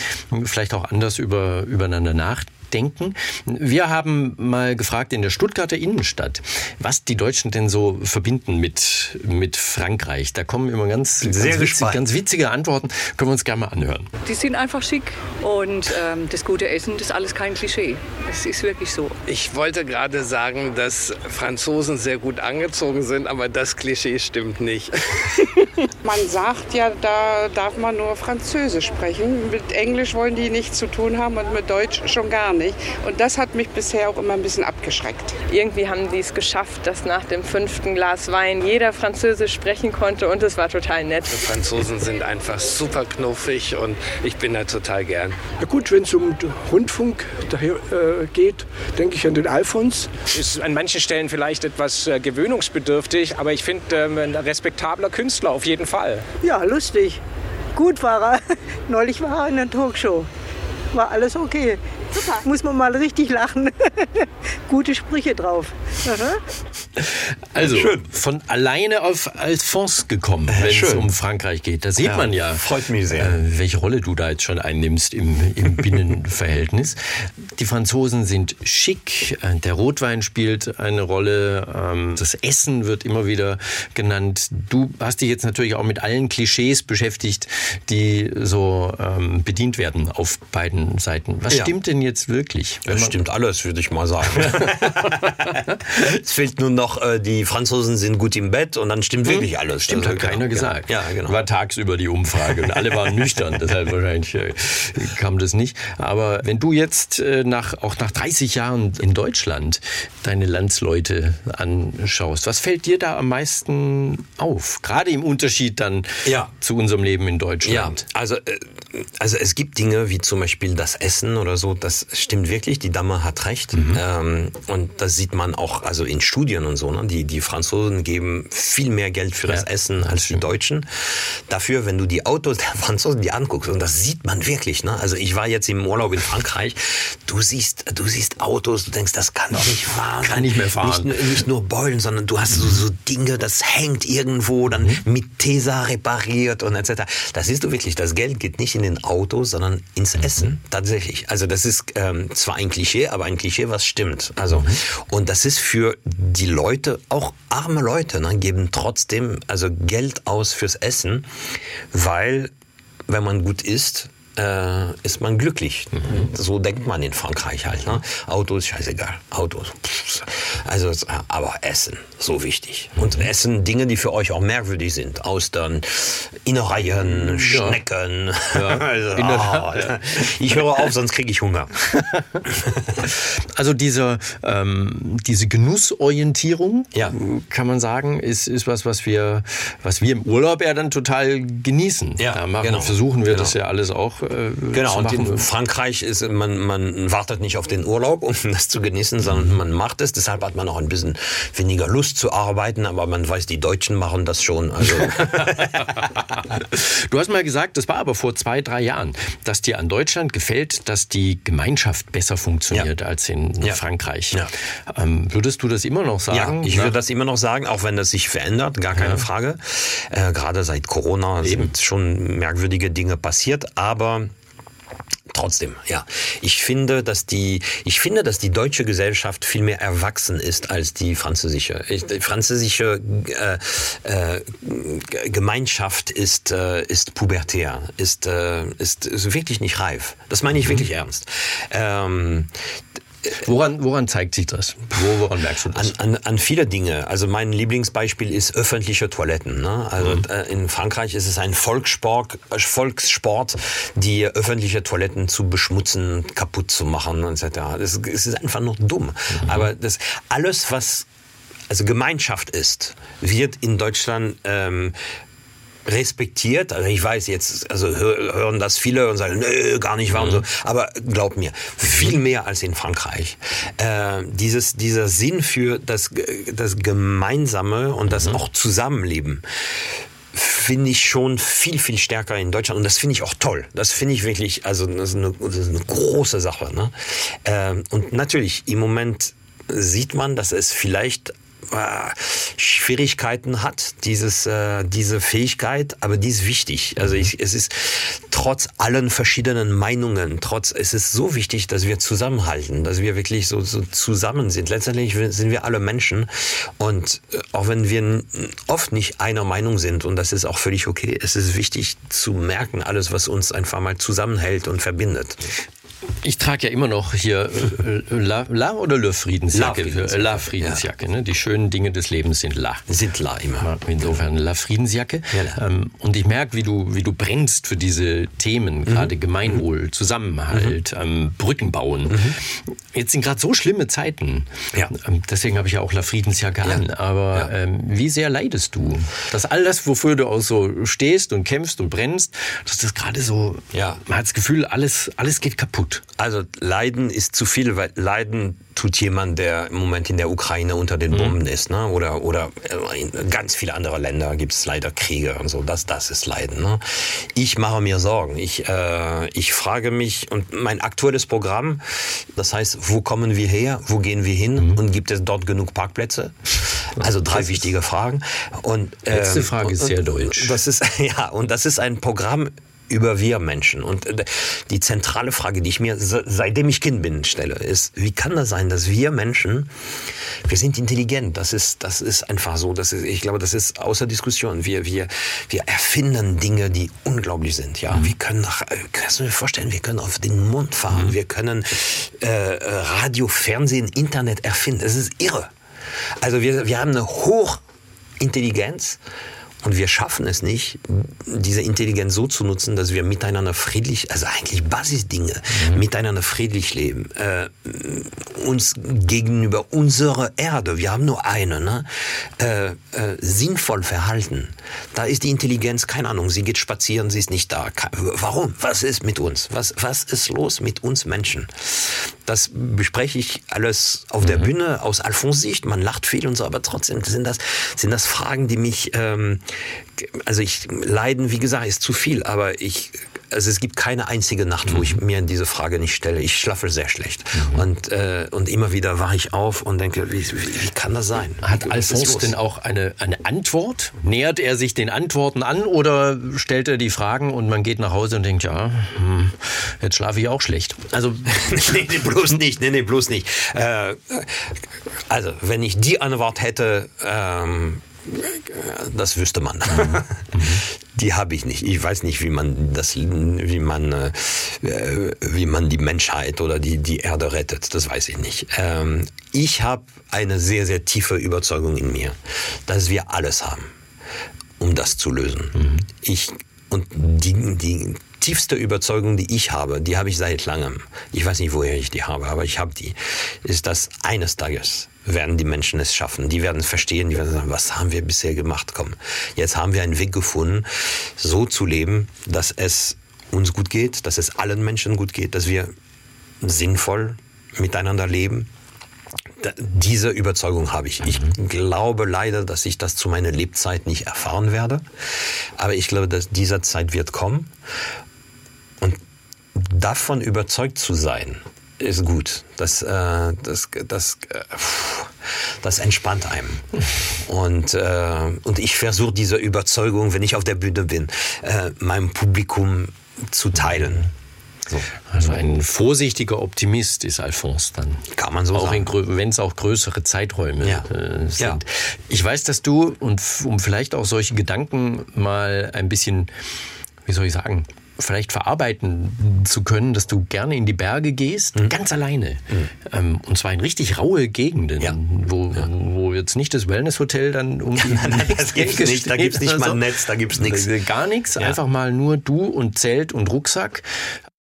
vielleicht auch anders über, übereinander nachdenken denken. Wir haben mal gefragt in der Stuttgarter Innenstadt, was die Deutschen denn so verbinden mit, mit Frankreich. Da kommen immer ganz, ganz, witzig, ganz witzige Antworten. Können wir uns gerne mal anhören. Die sind einfach schick und ähm, das gute Essen, das ist alles kein Klischee. Das ist wirklich so. Ich wollte gerade sagen, dass Franzosen sehr gut angezogen sind, aber das Klischee stimmt nicht. man sagt ja, da darf man nur Französisch sprechen. Mit Englisch wollen die nichts zu tun haben und mit Deutsch schon gar nicht nicht. Und das hat mich bisher auch immer ein bisschen abgeschreckt. Irgendwie haben die es geschafft, dass nach dem fünften Glas Wein jeder Französisch sprechen konnte und es war total nett. Die Franzosen sind einfach super knuffig und ich bin da total gern. Ja gut, wenn es um Rundfunk daher, äh, geht, denke ich an den Alfons. Ist an manchen Stellen vielleicht etwas äh, gewöhnungsbedürftig, aber ich finde ähm, ein respektabler Künstler auf jeden Fall. Ja, lustig. Gut war er. Neulich war er in der Talkshow. War alles okay. Super. Muss man mal richtig lachen. Gute Sprüche drauf. Aha. Also, Schön. von alleine auf Alphonse gekommen, wenn es um Frankreich geht. Da sieht ja, man ja, freut mich sehr. Äh, welche Rolle du da jetzt schon einnimmst im, im Binnenverhältnis. Die Franzosen sind schick, äh, der Rotwein spielt eine Rolle, ähm, das Essen wird immer wieder genannt. Du hast dich jetzt natürlich auch mit allen Klischees beschäftigt, die so ähm, bedient werden auf beiden Seiten. Was ja. stimmt denn jetzt wirklich? Das stimmt alles, würde ich mal sagen. es fehlt nur noch, äh, die Franzosen sind gut im Bett und dann stimmt hm? wirklich alles. Stimmt, also, hat keiner genau, gesagt. Ja, genau. War tagsüber die Umfrage und alle waren nüchtern, deshalb wahrscheinlich äh, kam das nicht. Aber wenn du jetzt äh, nach, auch nach 30 Jahren in Deutschland deine Landsleute anschaust, was fällt dir da am meisten auf? Gerade im Unterschied dann ja. zu unserem Leben in Deutschland. Ja, also, also es gibt Dinge wie zum Beispiel das Essen oder so, das das stimmt wirklich, die Dame hat recht. Mhm. Ähm, und das sieht man auch also in Studien und so. Ne? Die, die Franzosen geben viel mehr Geld für das ja, Essen als die Deutschen. Dafür, wenn du die Autos der Franzosen die anguckst, und das sieht man wirklich. Ne? Also ich war jetzt im Urlaub in Frankreich, du siehst, du siehst Autos, du denkst, das kann doch nicht fahren. Kann nicht mehr fahren. Nicht, nicht nur Beulen, sondern du hast so, so Dinge, das hängt irgendwo, dann mhm. mit Tesa repariert und etc. Das siehst du wirklich, das Geld geht nicht in den Autos, sondern ins mhm. Essen. Tatsächlich. Also das ist ähm, zwar ein Klischee, aber ein Klischee, was stimmt. Also mhm. und das ist für die Leute, auch arme Leute, ne, geben trotzdem also Geld aus fürs Essen, weil wenn man gut isst, äh, ist man glücklich. Mhm. So denkt man in Frankreich halt. Ne? Autos, scheißegal. Autos. Also, aber Essen, so wichtig. Und mhm. Essen Dinge, die für euch auch merkwürdig sind. Austern, Innereien, ja. Schnecken. Ja. also, oh, ich höre auf, sonst kriege ich Hunger. also diese, ähm, diese Genussorientierung, ja. kann man sagen, ist, ist was, was wir, was wir im Urlaub ja dann total genießen. Ja, da machen, genau. versuchen wir genau. das ja alles auch äh, Genau, und in Frankreich ist man, man wartet nicht auf den Urlaub, um das zu genießen, sondern man macht es. Deshalb hat man auch ein bisschen weniger Lust zu arbeiten, aber man weiß, die Deutschen machen das schon. Also Du hast mal gesagt, das war aber vor zwei, drei Jahren, dass dir an Deutschland gefällt, dass die Gemeinschaft besser funktioniert als in Ja. Frankreich. Ja. Ähm, würdest du das immer noch ja, sagen? ich Na? würde das immer noch sagen, auch wenn das sich verändert, gar keine Frage. Äh, gerade seit Corona sind schon merkwürdige Dinge passiert, aber Trotzdem, ja. Ich finde, dass die, ich finde, dass die deutsche Gesellschaft viel mehr erwachsen ist als die französische. Die französische äh, äh, Gemeinschaft ist, äh, ist pubertär, ist, äh, ist, ist wirklich nicht reif. Das meine ich wirklich ernst. Ähm, Woran, woran zeigt sich das? Wo, woran merkst du das? an, an, an viele Dinge. Also mein Lieblingsbeispiel ist öffentliche Toiletten. Ne? Also äh, in Frankreich ist es ein Volkssport, äh, Volkssport, die öffentliche Toiletten zu beschmutzen, kaputt zu machen etc. Das, es ist einfach nur dumm. Aber das alles, was also Gemeinschaft ist, wird in Deutschland ähm, respektiert. Also ich weiß jetzt, also hö- hören das viele und sagen, nö, gar nicht wahr und so. Aber glaub mir, viel mehr als in Frankreich. Äh, dieses, dieser Sinn für das, das Gemeinsame und das auch Zusammenleben finde ich schon viel, viel stärker in Deutschland. Und das finde ich auch toll. Das finde ich wirklich, also das ist eine, das ist eine große Sache. Ne? Ähm, und natürlich, im Moment sieht man, dass es vielleicht äh, Schwierigkeiten hat, dieses, äh, diese Fähigkeit, aber die ist wichtig. Also ich, es ist trotz allen verschiedenen Meinungen, trotz, es ist so wichtig, dass wir zusammenhalten, dass wir wirklich so, so zusammen sind. Letztendlich sind wir alle Menschen und äh, auch wenn wir oft nicht einer Meinung sind und das ist auch völlig okay, es ist wichtig zu merken, alles, was uns einfach mal zusammenhält und verbindet. Ich trage ja immer noch hier äh, La, La oder Le Friedensjacke. La Friedensjacke, La Friedensjacke. Ne? Die schönen Dinge des Lebens sind La. Sind la immer. Insofern La Friedensjacke. Ja. Ähm, und ich merke, wie du, wie du brennst für diese Themen, Mhm. gerade Gemeinwohl, Zusammenhalt, ähm, Brücken bauen. Jetzt sind gerade so schlimme Zeiten. Mhm. Ja. Ähm, deswegen habe ich ja auch La Friedensjacke an. Aber ähm, wie sehr leidest du? Dass all das, wofür du auch so stehst und kämpfst und brennst, dass das gerade so, Ja. man hat das Gefühl, alles, alles geht kaputt. Also Leiden ist zu viel, weil Leiden tut jemand, der im Moment in der Ukraine unter den Bomben ist, ne? Oder oder äh, in ganz viele andere Länder gibt es leider Kriege und so. Das das ist Leiden. Ne? Ich mache mir Sorgen. Ich äh, ich frage mich und mein aktuelles Programm, das heißt, wo kommen wir her, wo gehen wir hin und gibt es dort genug Parkplätze? Also drei wichtige Fragen. Und Letzte ähm, Frage ist sehr deutsch. Das ist ja und das ist ein Programm über wir Menschen. Und äh, die zentrale Frage, die ich mir se- seitdem ich Kind bin stelle, ist, wie kann das sein, dass wir Menschen, wir sind intelligent, das ist, das ist einfach so, das ist, ich glaube, das ist außer Diskussion. Wir, wir, wir erfinden Dinge, die unglaublich sind. Ja, wir können nach, äh, kannst du dir vorstellen, wir können auf den Mond fahren, wir können äh, Radio, Fernsehen, Internet erfinden. Es ist irre. Also wir, wir haben eine Hochintelligenz und wir schaffen es nicht, diese Intelligenz so zu nutzen, dass wir miteinander friedlich, also eigentlich Basisdinge, miteinander friedlich leben. Äh, uns gegenüber unserer Erde, wir haben nur eine, ne? äh, äh, sinnvoll verhalten. Da ist die Intelligenz, keine Ahnung, sie geht spazieren, sie ist nicht da. Warum? Was ist mit uns? Was, was ist los mit uns Menschen? Das bespreche ich alles auf der Bühne aus Alphons Sicht. Man lacht viel und so, aber trotzdem sind das, sind das Fragen, die mich, ähm, also ich leiden, wie gesagt, ist zu viel, aber ich, also es gibt keine einzige Nacht, wo ich mir diese Frage nicht stelle. Ich schlafe sehr schlecht. Und, äh, und immer wieder wache ich auf und denke, wie, wie, wie kann das sein? Hat Alphonse denn auch eine, eine Antwort? Nähert er sich den Antworten an oder stellt er die Fragen und man geht nach Hause und denkt, ja, hm, jetzt schlafe ich auch schlecht? Also, nee, nee, bloß nicht, nee, nee, bloß nicht. Äh, also, wenn ich die Antwort hätte, ähm, das wüsste man. Die habe ich nicht. Ich weiß nicht, wie man das, wie man, äh, wie man die Menschheit oder die die Erde rettet. Das weiß ich nicht. Ähm, ich habe eine sehr sehr tiefe Überzeugung in mir, dass wir alles haben, um das zu lösen. Ich und die die tiefste Überzeugung, die ich habe, die habe ich seit langem. Ich weiß nicht, woher ich die habe, aber ich habe die. Ist, dass eines Tages werden die Menschen es schaffen. Die werden verstehen, die werden sagen, was haben wir bisher gemacht? Komm, jetzt haben wir einen Weg gefunden, so zu leben, dass es uns gut geht, dass es allen Menschen gut geht, dass wir sinnvoll miteinander leben. Diese Überzeugung habe ich. Ich glaube leider, dass ich das zu meiner Lebzeit nicht erfahren werde. Aber ich glaube, dass dieser Zeit wird kommen. Und davon überzeugt zu sein, ist gut. Das, äh, das, das, äh, das entspannt einem. Und, äh, und ich versuche diese Überzeugung, wenn ich auf der Bühne bin, äh, meinem Publikum zu teilen. So. Also ein vorsichtiger Optimist ist Alphonse dann. Kann man so auch sagen. Wenn es auch größere Zeiträume Ja. äh, sind. Ja. Ich weiß, dass du, und um vielleicht auch solche Gedanken mal ein bisschen, wie soll ich sagen, vielleicht verarbeiten zu können, dass du gerne in die Berge gehst, Mhm. ganz alleine. Ähm, und zwar in richtig raue Gegenden, Ja. wo, wo jetzt nicht das Wellnesshotel dann um die das gibt's nicht. Da steht gibt's nicht mal ein Netz, da gibt's nichts. Gar nichts, Ja. einfach mal nur du und Zelt und Rucksack.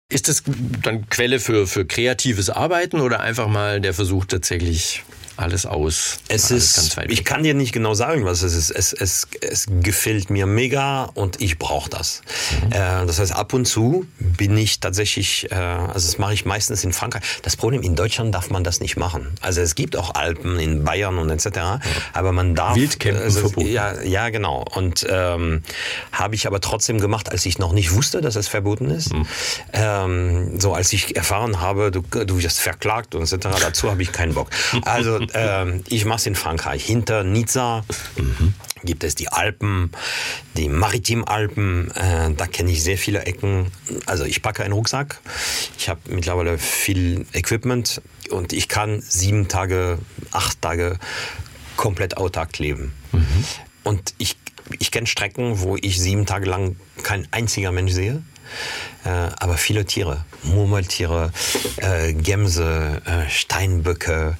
Ist das dann Quelle für, für kreatives Arbeiten oder einfach mal der Versuch tatsächlich alles aus? Es alles ist, ich kann dir nicht genau sagen, was es ist. Es, es, es gefällt mir mega und ich brauche das. Mhm. Äh, das heißt, ab und zu bin ich tatsächlich, äh, also das mache ich meistens in Frankreich. Das Problem, in Deutschland darf man das nicht machen. Also es gibt auch Alpen in Bayern und etc., aber man darf... Wildcampen also, verboten. Ja, ja, genau. Und ähm, habe ich aber trotzdem gemacht, als ich noch nicht wusste, dass es verboten ist. Mhm. Ähm, so als ich erfahren habe, du, du wirst verklagt und etc., dazu habe ich keinen Bock. Also ähm, ich mache es in Frankreich. Hinter Nizza gibt es die Alpen, die Maritimalpen. Äh, da kenne ich sehr viele Ecken. Also ich packe einen Rucksack. Ich habe mittlerweile viel Equipment und ich kann sieben Tage, acht Tage komplett autark leben. Und ich, ich kenne Strecken, wo ich sieben Tage lang kein einziger Mensch sehe. Äh, aber viele Tiere, Murmeltiere, äh, Gämse, äh, Steinböcke,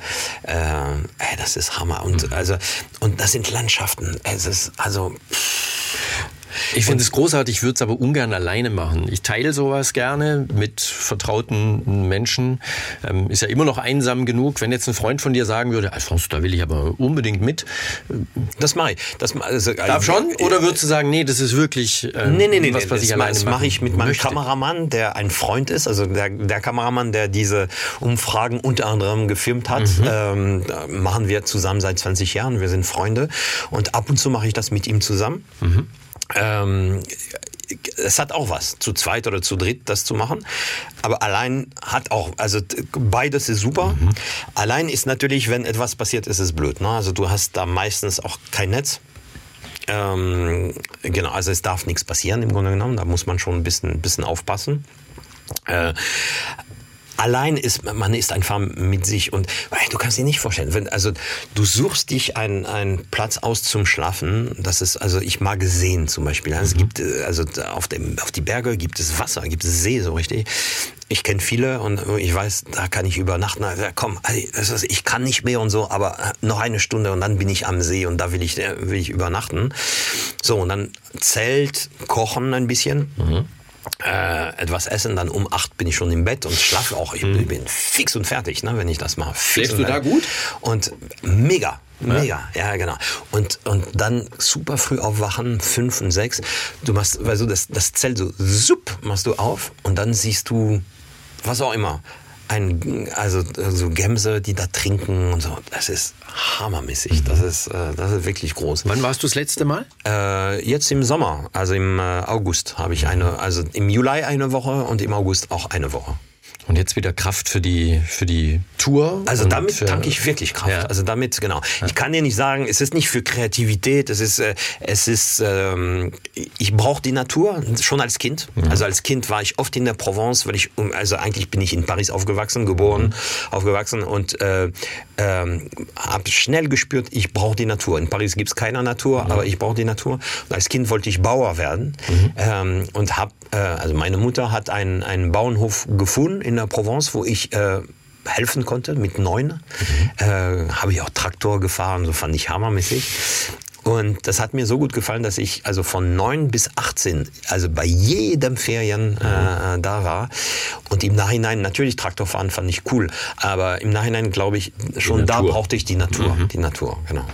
das ist Hammer. Und, also, und das sind Landschaften. Es ist also Ich finde es großartig, ich würde es aber ungern alleine machen. Ich teile sowas gerne mit vertrauten Menschen. Ähm, ist ja immer noch einsam genug. Wenn jetzt ein Freund von dir sagen würde, Alphonse, da will ich aber unbedingt mit. das mache ich. Das, also, Darf schon? Oder würdest du sagen, nee, das ist wirklich äh, Nee, nee, nee, was, nee, was das, ich alleine das mache ich mit meinem möchte? Kameramann, der ein Freund ist, also der, der Kameramann, der diese Umfragen unter anderem gefilmt hat, Mhm. ähm, machen wir zusammen seit 20 Jahren, wir sind Freunde und ab und zu mache ich das mit ihm zusammen. Mhm. Ähm, es hat auch was, zu zweit oder zu dritt das zu machen. Aber allein hat auch, also beides ist super. Mhm. Allein ist natürlich, wenn etwas passiert, ist es blöd. Ne? Also du hast da meistens auch kein Netz. Ähm, genau, also es darf nichts passieren im Grunde genommen. Da muss man schon ein bisschen, bisschen aufpassen. Äh, allein ist man ist einfach mit sich und ey, du kannst dir nicht vorstellen, wenn also du suchst dich einen, einen Platz aus zum Schlafen. Das ist also ich mag Seen zum Beispiel. Also Es gibt äh, also auf dem auf die Berge gibt es Wasser, gibt es See so richtig. Ich kenne viele und ich weiß, da kann ich übernachten. Also, komm, ist, ich kann nicht mehr und so, aber noch eine Stunde und dann bin ich am See und da will ich äh, will ich übernachten. So und dann Zelt, kochen ein bisschen äh, etwas essen, dann um acht bin ich schon im Bett und schlafe auch. Ich bin fix und fertig, ne, wenn ich das mache. Schläfst du da gut? Und mega. Mega, ja, genau. Und, und dann super früh aufwachen, fünf und sechs. Du machst, weil du das, das Zelt so, sup, machst du auf und dann siehst du, was auch immer. Ein, also so Gämse, die da trinken und so. Das ist hammermäßig. Das ist, äh, das ist wirklich groß. Wann warst du das letzte Mal? Äh, jetzt im Sommer, also im äh, August habe ich eine, also im Juli eine Woche und im August auch eine Woche. Und jetzt wieder Kraft für die, für die Tour. Also damit für, tanke ich wirklich Kraft. Ja. Also damit, genau. Ich kann dir nicht sagen, es ist nicht für Kreativität, es ist, äh, es ist, ähm, ich brauche die Natur, schon als Kind. Also als Kind war ich oft in der Provence, weil ich, also eigentlich bin ich in Paris aufgewachsen, geboren, aufgewachsen und äh, ähm, habe schnell gespürt, ich brauche die Natur. In Paris gibt's keine Natur, aber ich brauche die Natur. Und als Kind wollte ich Bauer werden ähm, und habe, äh, also meine Mutter hat einen, einen Bauernhof gefunden in der Provence, wo ich äh, helfen konnte mit neun. Äh, habe ich auch Traktor gefahren, so fand ich hammermäßig. Und das hat mir so gut gefallen, dass ich also von neun bis 18, also bei jedem Ferien äh, da war. Und im Nachhinein, natürlich Traktorfahren fand ich cool, aber im Nachhinein glaube ich, schon da brauchte ich die Natur. Die Natur, genau.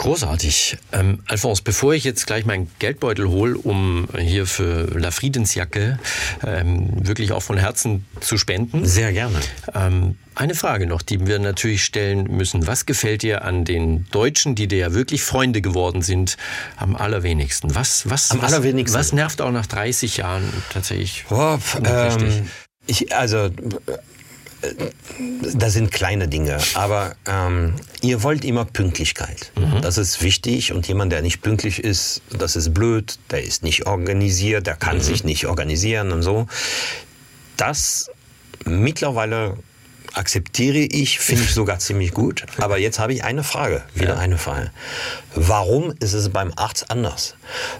Großartig. Ähm, Alphonse, bevor ich jetzt gleich meinen Geldbeutel hole, um hier für La Friedensjacke ähm, wirklich auch von Herzen zu spenden. Sehr gerne. Ähm, eine Frage noch, die wir natürlich stellen müssen. Was gefällt dir an den Deutschen, die dir ja wirklich Freunde geworden sind, am allerwenigsten? Was, was, Am was, allerwenigsten? was nervt auch nach 30 Jahren tatsächlich? Oh, richtig? ähm, ich, also, das sind kleine Dinge, aber ähm, ihr wollt immer Pünktlichkeit. Das ist wichtig und jemand, der nicht pünktlich ist, das ist blöd, der ist nicht organisiert, der kann sich nicht organisieren und so. Das mittlerweile akzeptiere ich, finde ich sogar ziemlich gut. Aber jetzt habe ich eine Frage, wieder eine Frage. Warum ist es beim Arzt anders?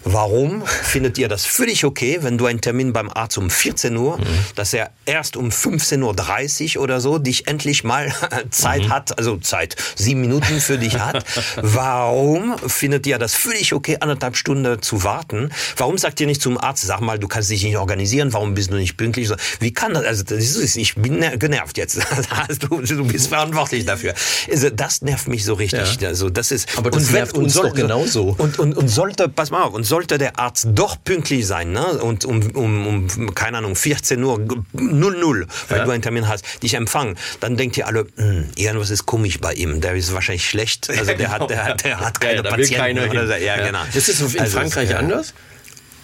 Warum findet ihr das völlig okay, wenn du einen Termin beim Arzt um 14 Uhr, dass er erst um 15.30 Uhr oder so dich endlich mal Zeit hat, also Zeit, sieben Minuten für dich hat? Warum findet ihr das völlig okay, anderthalb Stunden zu warten? Warum sagt ihr nicht zum Arzt, sag mal, du kannst dich nicht organisieren, warum bist du nicht pünktlich? Wie kann das? Also, das ist, ich bin ner- genervt jetzt. Du, du bist verantwortlich dafür. Also, das nervt mich so richtig. Ja. Also, das ist, Aber das nervt uns doch genauso. Und, und, und sollte, pass mal auf, und sollte der Arzt doch pünktlich sein, ne? Und um, um, um keine Ahnung, 14 Uhr 00, weil Ja. du einen Termin hast, dich empfangen, dann denkt ihr alle, hm, irgendwas ist komisch bei ihm, der ist wahrscheinlich schlecht. Also der hat, der, hat- der hat Ja, keine will Patienten. keiner oder. Ja, Ja. genau. Ist es in Also, Frankreich ja. anders?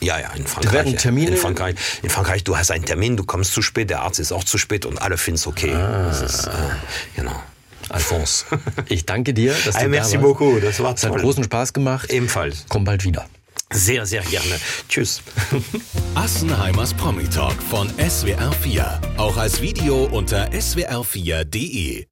Ja, ja, in Frankreich. werden. Termine- In Frankreich, in Frankreich, du hast einen Termin, du kommst zu spät, der Arzt ist auch zu spät und alle finden es okay. Das ist, äh, genau. Alphonse, ich danke dir, dass du Hey, da merci warst. beaucoup, das war Es hat großen Spaß gemacht. Ebenfalls. Komm bald wieder. Sehr, sehr gerne. Tschüss. Assenheimers Promi Talk von SWR4. Auch als Video unter swr4.de.